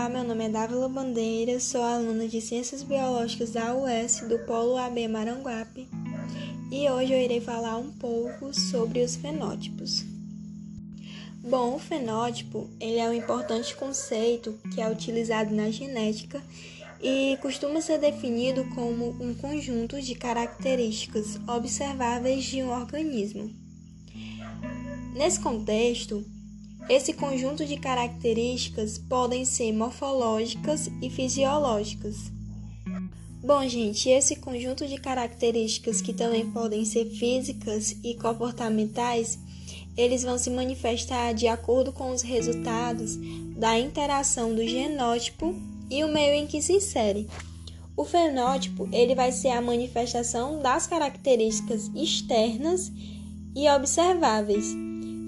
Olá, meu nome é Dávila Bandeira, sou aluna de Ciências Biológicas da UES do Polo AB Maranguape e hoje eu irei falar um pouco sobre os fenótipos. Bom, o fenótipo ele é um importante conceito que é utilizado na genética e costuma ser definido como um conjunto de características observáveis de um organismo. Nesse contexto, esse conjunto de características podem ser morfológicas e fisiológicas. Bom, gente, esse conjunto de características que também podem ser físicas e comportamentais, eles vão se manifestar de acordo com os resultados da interação do genótipo e o meio em que se insere. O fenótipo, ele vai ser a manifestação das características externas e observáveis.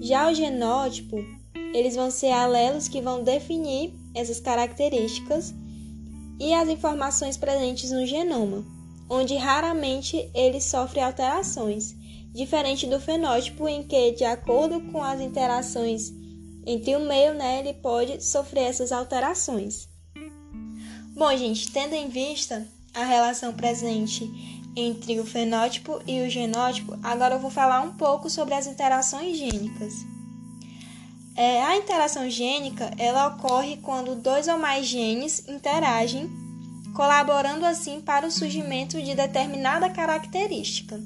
Já o genótipo eles vão ser alelos que vão definir essas características e as informações presentes no genoma, onde raramente ele sofre alterações, diferente do fenótipo em que, de acordo com as interações entre o meio, né, ele pode sofrer essas alterações. Bom, gente, tendo em vista a relação presente entre o fenótipo e o genótipo, agora eu vou falar um pouco sobre as interações gênicas. É, a interação gênica ela ocorre quando dois ou mais genes interagem, colaborando assim para o surgimento de determinada característica.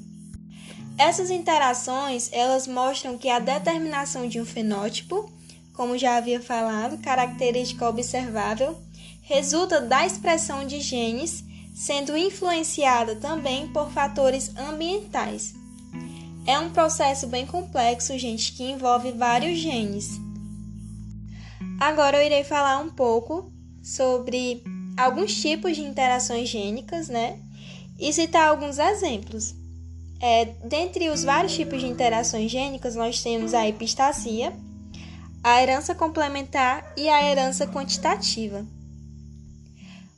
Essas interações elas mostram que a determinação de um fenótipo, como já havia falado, característica observável, resulta da expressão de genes, sendo influenciada também por fatores ambientais. É um processo bem complexo, gente, que envolve vários genes. Agora eu irei falar um pouco sobre alguns tipos de interações gênicas, né? E citar alguns exemplos. É, dentre os vários tipos de interações gênicas, nós temos a epistasia, a herança complementar e a herança quantitativa.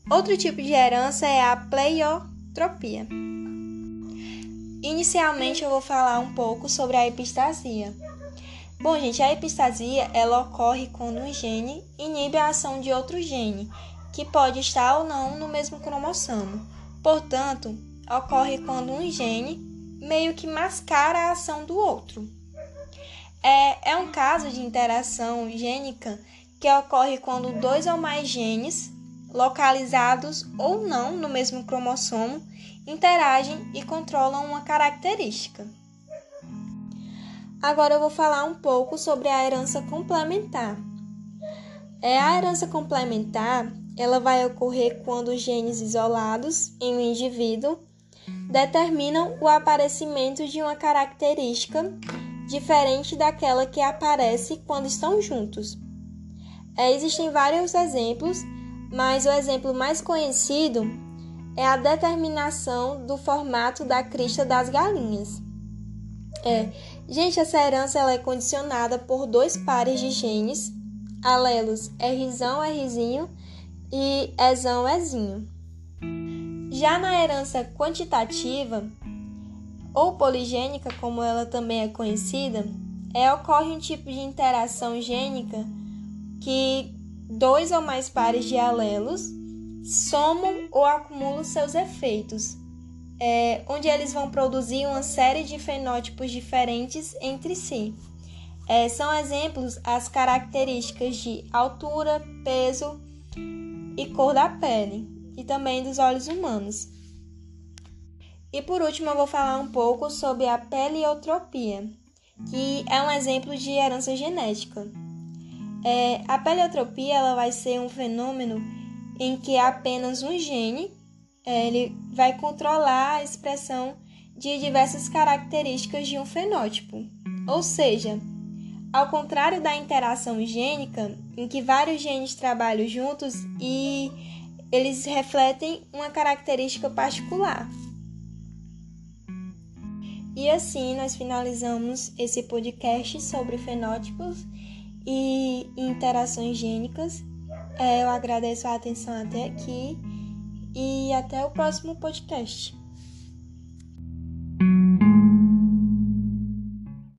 Outro tipo de herança é a pleiotropia. Inicialmente eu vou falar um pouco sobre a epistasia. Bom, gente, a epistasia ela ocorre quando um gene inibe a ação de outro gene, que pode estar ou não no mesmo cromossomo. Portanto, ocorre quando um gene meio que mascara a ação do outro. É, é um caso de interação gênica que ocorre quando dois ou mais genes, localizados ou não no mesmo cromossomo, interagem e controlam uma característica. Agora eu vou falar um pouco sobre a herança complementar. É a herança complementar, ela vai ocorrer quando genes isolados em um indivíduo determinam o aparecimento de uma característica diferente daquela que aparece quando estão juntos. É, existem vários exemplos, mas o exemplo mais conhecido é a determinação do formato da crista das galinhas. É, gente, essa herança ela é condicionada por dois pares de genes, alelos Rzão, Rzinho e Ezão, Ezinho. Já na herança quantitativa, ou poligênica, como ela também é conhecida, é, ocorre um tipo de interação gênica que dois ou mais pares de alelos somam ou acumulam seus efeitos, é, onde eles vão produzir uma série de fenótipos diferentes entre si. É, são exemplos as características de altura, peso e cor da pele, e também dos olhos humanos. E por último, eu vou falar um pouco sobre a peliotropia, que é um exemplo de herança genética. É, a peliotropia ela vai ser um fenômeno em que apenas um gene é, ele vai controlar a expressão de diversas características de um fenótipo. Ou seja, ao contrário da interação gênica, em que vários genes trabalham juntos e eles refletem uma característica particular. E assim nós finalizamos esse podcast sobre fenótipos e interações gênicas. É, eu agradeço a atenção até aqui e até o próximo podcast.